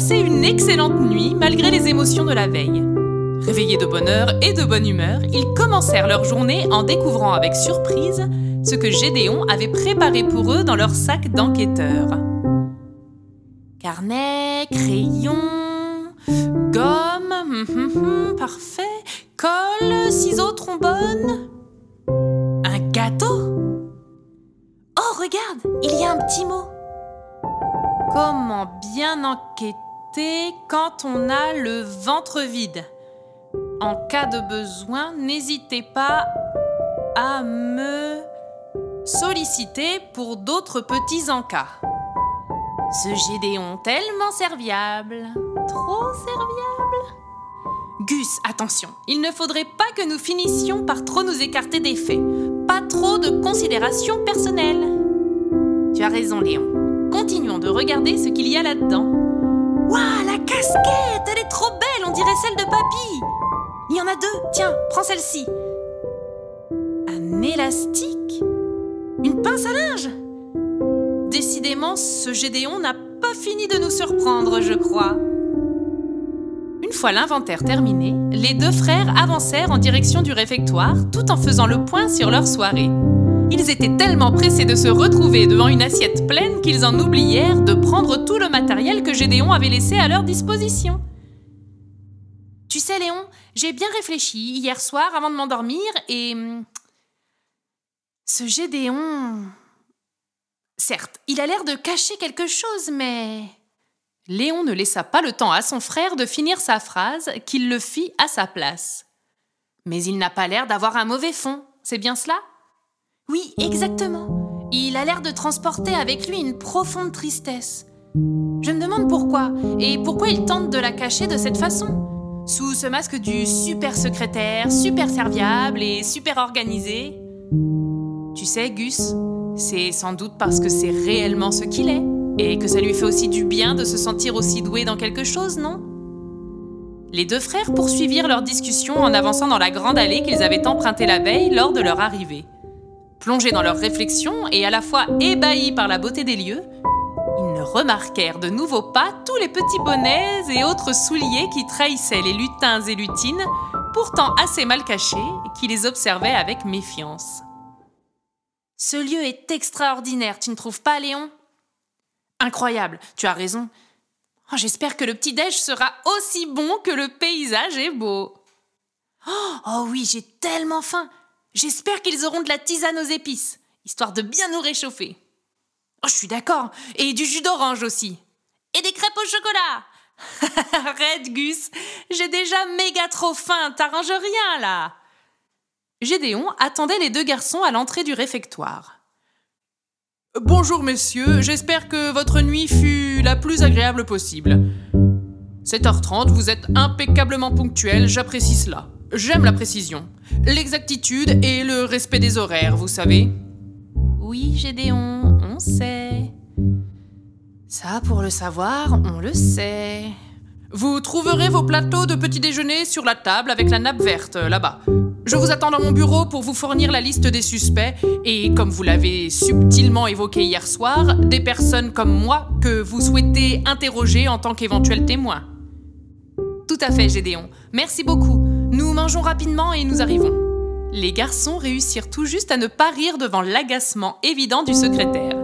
passé une excellente nuit malgré les émotions de la veille. Réveillés de bonne heure et de bonne humeur, ils commencèrent leur journée en découvrant avec surprise ce que Gédéon avait préparé pour eux dans leur sac d'enquêteur. Carnet, crayon, gomme, hum, hum, hum, parfait, colle, ciseaux, trombone. Un gâteau? Oh, regarde, il y a un petit mot. Comment bien enquêter? Quand on a le ventre vide En cas de besoin, n'hésitez pas à me solliciter pour d'autres petits encas. Ce Gédéon tellement serviable, trop serviable. Gus, attention, il ne faudrait pas que nous finissions par trop nous écarter des faits. Pas trop de considérations personnelles. Tu as raison, Léon. Continuons de regarder ce qu'il y a là-dedans. Casquette Elle est trop belle, on dirait celle de papy. Il y en a deux, tiens, prends celle-ci. Un élastique? Une pince à linge? Décidément, ce Gédéon n'a pas fini de nous surprendre, je crois. Une fois l'inventaire terminé, les deux frères avancèrent en direction du réfectoire tout en faisant le point sur leur soirée. Ils étaient tellement pressés de se retrouver devant une assiette pleine qu'ils en oublièrent de prendre tout le matériel que Gédéon avait laissé à leur disposition. Tu sais, Léon, j'ai bien réfléchi hier soir avant de m'endormir et. hum, Ce Gédéon. Certes, il a l'air de cacher quelque chose, mais. Léon ne laissa pas le temps à son frère de finir sa phrase, qu'il le fit à sa place. Mais il n'a pas l'air d'avoir un mauvais fond, c'est bien cela? Oui, exactement. Il a l'air de transporter avec lui une profonde tristesse. Je me demande pourquoi, et pourquoi il tente de la cacher de cette façon. Sous ce masque du super secrétaire, super serviable et super organisé. Tu sais, Gus, c'est sans doute parce que c'est réellement ce qu'il est, et que ça lui fait aussi du bien de se sentir aussi doué dans quelque chose, non? Les deux frères poursuivirent leur discussion en avançant dans la grande allée qu'ils avaient empruntée la veille lors de leur arrivée. Plongés dans leurs réflexions et à la fois ébahis par la beauté des lieux, ils ne remarquèrent de nouveau pas tous les petits bonnets et autres souliers qui trahissaient les lutins et lutines, pourtant assez mal cachés, qui les observaient avec méfiance. Ce lieu est extraordinaire, tu ne trouves pas, Léon? Incroyable, tu as raison. Oh, J'espère que le petit-déj sera aussi bon que le paysage est beau. Oh, oh oui, j'ai tellement faim. J'espère qu'ils auront de la tisane aux épices, histoire de bien nous réchauffer. Oh, je suis d'accord. Et du jus d'orange aussi. Et des crêpes au chocolat. Arrête, Gus. J'ai déjà méga trop faim. T'arranges rien, là. Gédéon attendait les deux garçons à l'entrée du réfectoire. Bonjour, messieurs. J'espère que votre nuit fut la plus agréable possible. 7h30, vous êtes impeccablement ponctuels, j'apprécie cela. J'aime la précision, l'exactitude et le respect des horaires, vous savez. Oui, Gédéon, on sait. Ça, pour le savoir, on le sait. Vous trouverez vos plateaux de petit déjeuner sur la table avec la nappe verte, là-bas. Je vous attends dans mon bureau pour vous fournir la liste des suspects et, comme vous l'avez subtilement évoqué hier soir, des personnes comme moi que vous souhaitez interroger en tant qu'éventuels témoins. Tout à fait, Gédéon. Merci beaucoup. Nous mangeons rapidement et nous arrivons. Les garçons réussirent tout juste à ne pas rire devant l'agacement évident du secrétaire.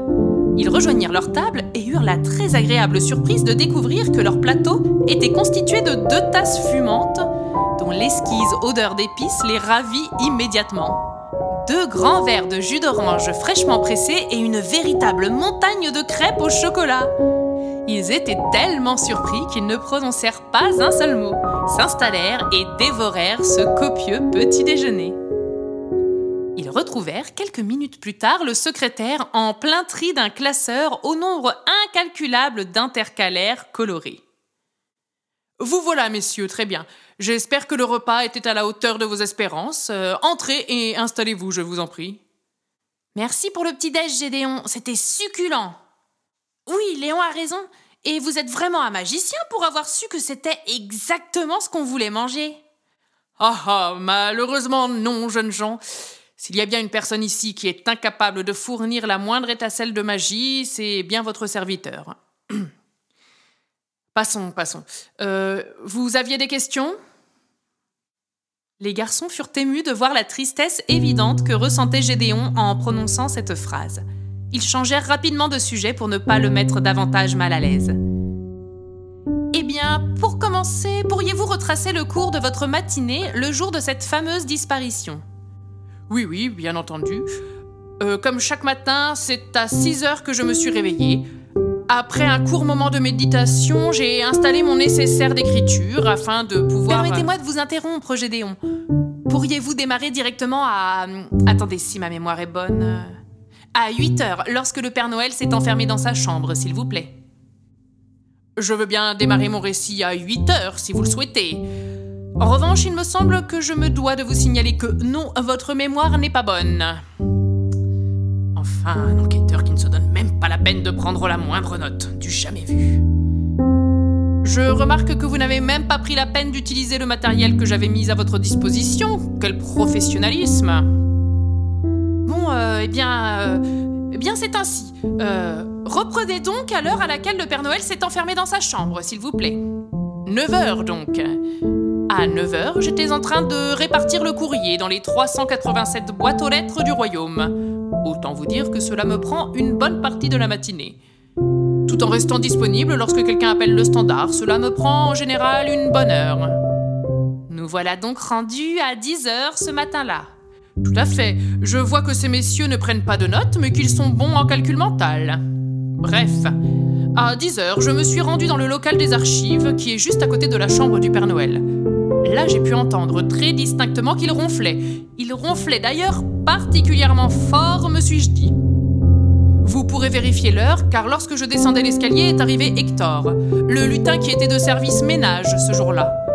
Ils rejoignirent leur table et eurent la très agréable surprise de découvrir que leur plateau était constitué de deux tasses fumantes dont l'esquise odeur d'épices les ravit immédiatement. Deux grands verres de jus d'orange fraîchement pressés et une véritable montagne de crêpes au chocolat. Ils étaient tellement surpris qu'ils ne prononcèrent pas un seul mot, s'installèrent et dévorèrent ce copieux petit déjeuner. Ils retrouvèrent quelques minutes plus tard le secrétaire en plein tri d'un classeur au nombre incalculable d'intercalaires colorés. Vous voilà, messieurs, très bien. J'espère que le repas était à la hauteur de vos espérances. Euh, entrez et installez-vous, je vous en prie. Merci pour le petit déj, Gédéon. C'était succulent. Oui, Léon a raison. Et vous êtes vraiment un magicien pour avoir su que c'était exactement ce qu'on voulait manger. Ah ah, malheureusement non, jeunes gens. S'il y a bien une personne ici qui est incapable de fournir la moindre étincelle de magie, c'est bien votre serviteur. passons, passons. Euh, vous aviez des questions? Les garçons furent émus de voir la tristesse évidente que ressentait Gédéon en prononçant cette phrase. Ils changèrent rapidement de sujet pour ne pas le mettre davantage mal à l'aise. Eh bien, pour commencer, pourriez-vous retracer le cours de votre matinée le jour de cette fameuse disparition? Oui, oui, bien entendu. Euh, comme chaque matin, c'est à 6 heures que je me suis réveillée. Après un court moment de méditation, j'ai installé mon nécessaire d'écriture afin de pouvoir... Permettez-moi de vous interrompre, Gédéon. Pourriez-vous démarrer directement à... Attendez, si ma mémoire est bonne... À 8 heures, lorsque le Père Noël s'est enfermé dans sa chambre, s'il vous plaît. Je veux bien démarrer mon récit à 8 heures, si vous le souhaitez. En revanche, il me semble que je me dois de vous signaler que non, votre mémoire n'est pas bonne. Enfin, un enquêteur qui ne se donne même pas la peine de prendre la moindre note, du jamais vu. Je remarque que vous n'avez même pas pris la peine d'utiliser le matériel que j'avais mis à votre disposition. Quel professionnalisme Euh, eh bien... Euh, eh bien, c'est ainsi. Euh, reprenez donc à l'heure à laquelle le Père Noël s'est enfermé dans sa chambre, s'il vous plaît. 9 heures donc. À 9h, j'étais en train de répartir le courrier dans les 387 boîtes aux lettres du royaume. Autant vous dire que cela me prend une bonne partie de la matinée. Tout en restant disponible lorsque quelqu'un appelle le standard, cela me prend en général une bonne heure. Nous voilà donc rendus à 10h ce matin-là. Tout à fait. Je vois que ces messieurs ne prennent pas de notes, mais qu'ils sont bons en calcul mental. Bref, à 10h, je me suis rendu dans le local des archives, qui est juste à côté de la chambre du Père Noël. Là, j'ai pu entendre très distinctement qu'il ronflait. Il ronflait d'ailleurs particulièrement fort, me suis-je dit. Vous pourrez vérifier l'heure, car lorsque je descendais l'escalier est arrivé Hector, le lutin qui était de service ménage ce jour-là.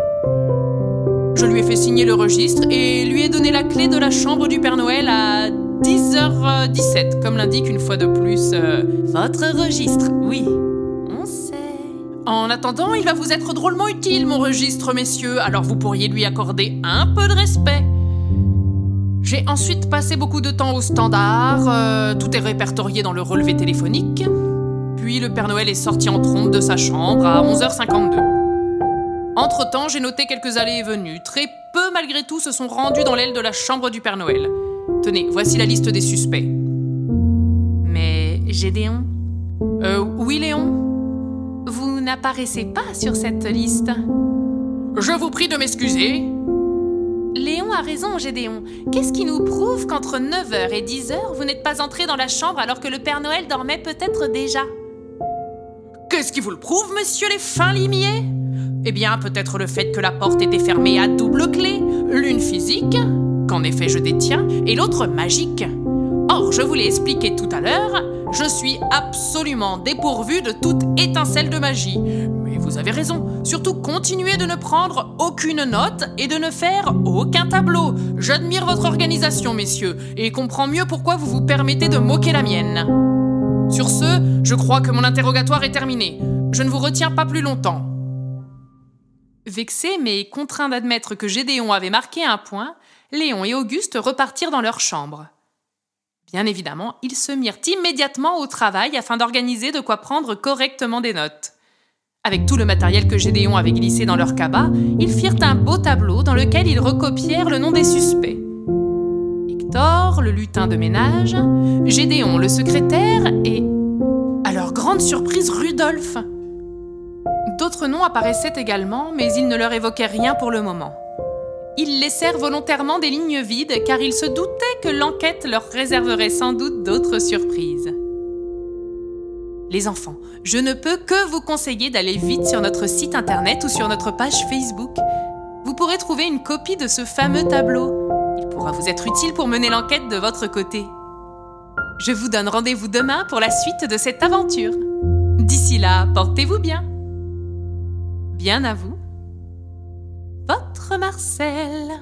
Je lui ai fait signer le registre et lui ai donné la clé de la chambre du Père Noël à 10h17, comme l'indique une fois de plus euh, votre registre, oui. En attendant, il va vous être drôlement utile, mon registre, messieurs, alors vous pourriez lui accorder un peu de respect. J'ai ensuite passé beaucoup de temps au standard, euh, tout est répertorié dans le relevé téléphonique. Puis le Père Noël est sorti en trompe de sa chambre à 11h52. Entre-temps, j'ai noté quelques allées et venues. Très peu, malgré tout, se sont rendus dans l'aile de la chambre du Père Noël. Tenez, voici la liste des suspects. Mais Gédéon Euh, oui, Léon n'apparaissez pas sur cette liste. Je vous prie de m'excuser. Léon a raison, Gédéon. Qu'est-ce qui nous prouve qu'entre 9h et 10h, vous n'êtes pas entré dans la chambre alors que le Père Noël dormait peut-être déjà? Qu'est-ce qui vous le prouve, monsieur les fins limiers? Eh bien, peut-être le fait que la porte était fermée à double clé, l'une physique, qu'en effet je détiens, et l'autre magique. Or, je vous l'ai expliqué tout à l'heure, je suis absolument dépourvu de toute étincelle de magie. Mais vous avez raison, surtout continuez de ne prendre aucune note et de ne faire aucun tableau. J'admire votre organisation, messieurs, et comprends mieux pourquoi vous vous permettez de moquer la mienne. Sur ce, je crois que mon interrogatoire est terminé. Je ne vous retiens pas plus longtemps. Vexés mais contraints d'admettre que Gédéon avait marqué un point, Léon et Auguste repartirent dans leur chambre. Bien évidemment, ils se mirent immédiatement au travail afin d'organiser de quoi prendre correctement des notes. Avec tout le matériel que Gédéon avait glissé dans leur cabas, ils firent un beau tableau dans lequel ils recopièrent le nom des suspects. Hector, le lutin de ménage, Gédéon, le secrétaire, et, à leur grande surprise, Rudolphe. D'autres noms apparaissaient également, mais ils ne leur évoquaient rien pour le moment. Ils laissèrent volontairement des lignes vides car ils se doutaient que l'enquête leur réserverait sans doute d'autres surprises. Les enfants, je ne peux que vous conseiller d'aller vite sur notre site internet ou sur notre page Facebook. Vous pourrez trouver une copie de ce fameux tableau. Il pourra vous être utile pour mener l'enquête de votre côté. Je vous donne rendez-vous demain pour la suite de cette aventure. D'ici là, portez-vous bien. Bien à vous, votre Marcel.